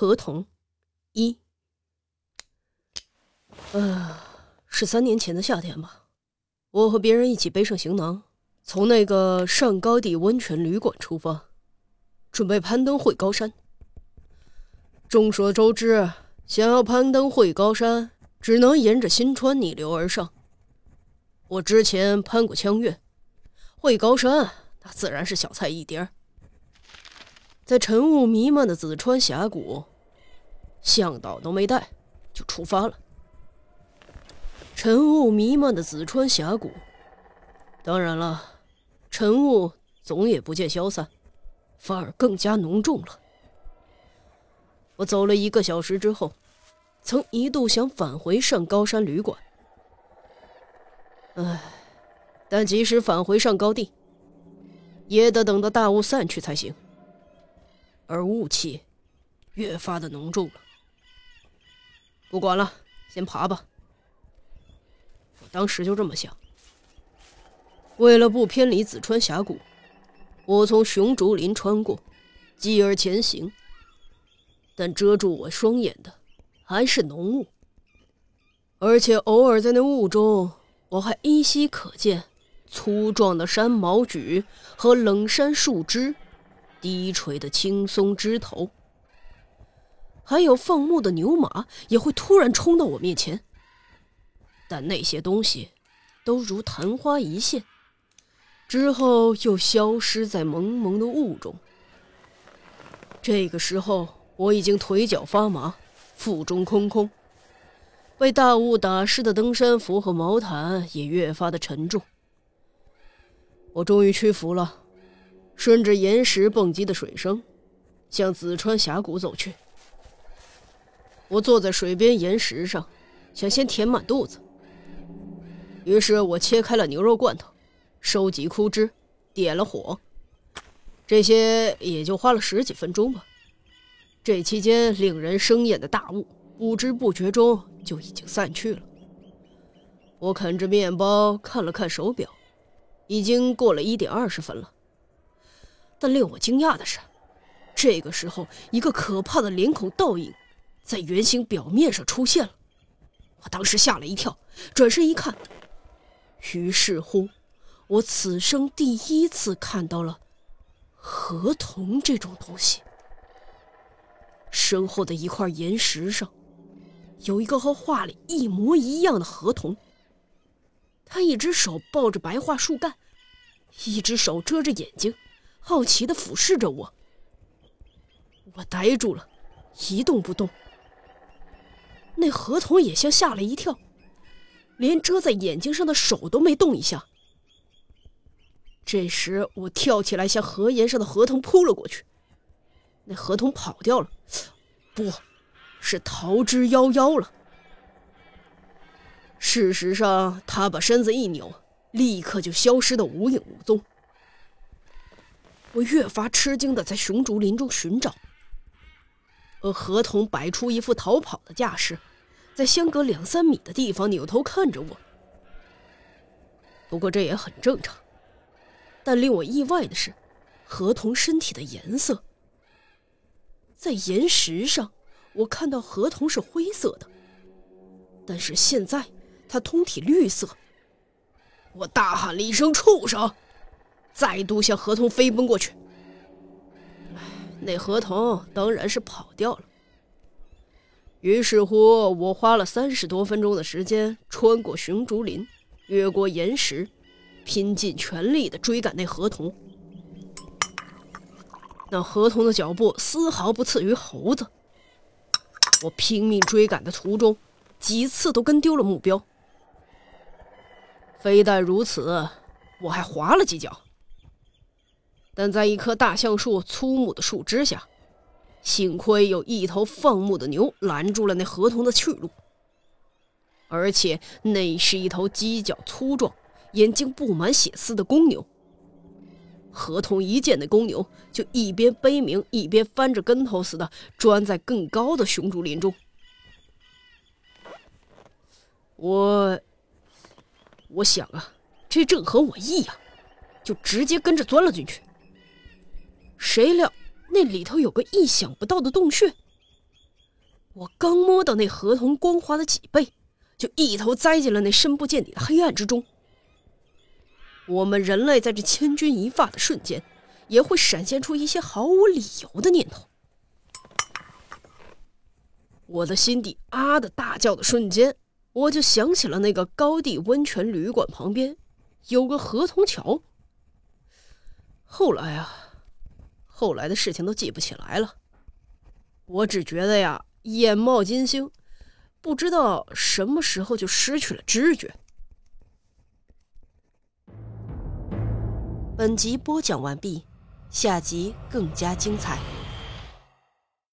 合同一。呃，是三年前的夏天吧，我和别人一起背上行囊，从那个上高地温泉旅馆出发，准备攀登会高山。众所周知，想要攀登会高山，只能沿着新川逆流而上。我之前攀过羌岳，会高山那自然是小菜一碟儿。在晨雾弥漫的紫川峡谷，向导都没带，就出发了。晨雾弥漫的紫川峡谷，当然了，晨雾总也不见消散，反而更加浓重了。我走了一个小时之后，曾一度想返回上高山旅馆，唉，但即使返回上高地，也得等到大雾散去才行。而雾气越发的浓重了。不管了，先爬吧。我当时就这么想。为了不偏离紫川峡谷，我从熊竹林穿过，继而前行。但遮住我双眼的还是浓雾，而且偶尔在那雾中，我还依稀可见粗壮的山毛榉和冷杉树枝，低垂的青松枝头，还有放牧的牛马也会突然冲到我面前。但那些东西都如昙花一现，之后又消失在蒙蒙的雾中。这个时候，我已经腿脚发麻，腹中空空，被大雾打湿的登山服和毛毯也越发的沉重。我终于屈服了，顺着岩石蹦击的水声，向紫川峡谷走去。我坐在水边岩石上，想先填满肚子。于是我切开了牛肉罐头，收集枯枝，点了火。这些也就花了十几分钟吧。这期间，令人生厌的大雾不知不觉中就已经散去了。我啃着面包，看了看手表，已经过了一点二十分了。但令我惊讶的是，这个时候，一个可怕的脸孔倒影在圆形表面上出现了。我当时吓了一跳，转身一看。于是乎，我此生第一次看到了合同这种东西。身后的一块岩石上，有一个和画里一模一样的合同。他一只手抱着白桦树干，一只手遮着眼睛，好奇的俯视着我。我呆住了，一动不动。那合同也像吓了一跳。连遮在眼睛上的手都没动一下。这时，我跳起来向河沿上的河童扑了过去。那河童跑掉了，不是逃之夭夭了。事实上，他把身子一扭，立刻就消失的无影无踪。我越发吃惊的在熊竹林中寻找，而河童摆出一副逃跑的架势。在相隔两三米的地方扭头看着我，不过这也很正常。但令我意外的是，河童身体的颜色。在岩石上，我看到河童是灰色的，但是现在它通体绿色。我大喊了一声“畜生”，再度向河童飞奔过去。那河童当然是跑掉了。于是乎，我花了三十多分钟的时间，穿过熊竹林，越过岩石，拼尽全力地追赶那河童。那河童的脚步丝毫不次于猴子。我拼命追赶的途中，几次都跟丢了目标。非但如此，我还滑了几脚。但在一棵大橡树粗木的树枝下。幸亏有一头放牧的牛拦住了那河童的去路，而且那是一头犄角粗壮、眼睛布满血丝的公牛。河童一见那公牛，就一边悲鸣，一边翻着跟头似的钻在更高的熊竹林中。我，我想啊，这正合我意呀，就直接跟着钻了进去。谁料……那里头有个意想不到的洞穴，我刚摸到那河童光滑的脊背，就一头栽进了那深不见底的黑暗之中。我们人类在这千钧一发的瞬间，也会闪现出一些毫无理由的念头。我的心底啊的大叫的瞬间，我就想起了那个高地温泉旅馆旁边有个河童桥。后来啊，后来的事情都记不起来了。我只觉得呀，眼冒金星，不知道什么时候就失去了知觉。本集播讲完毕，下集更加精彩。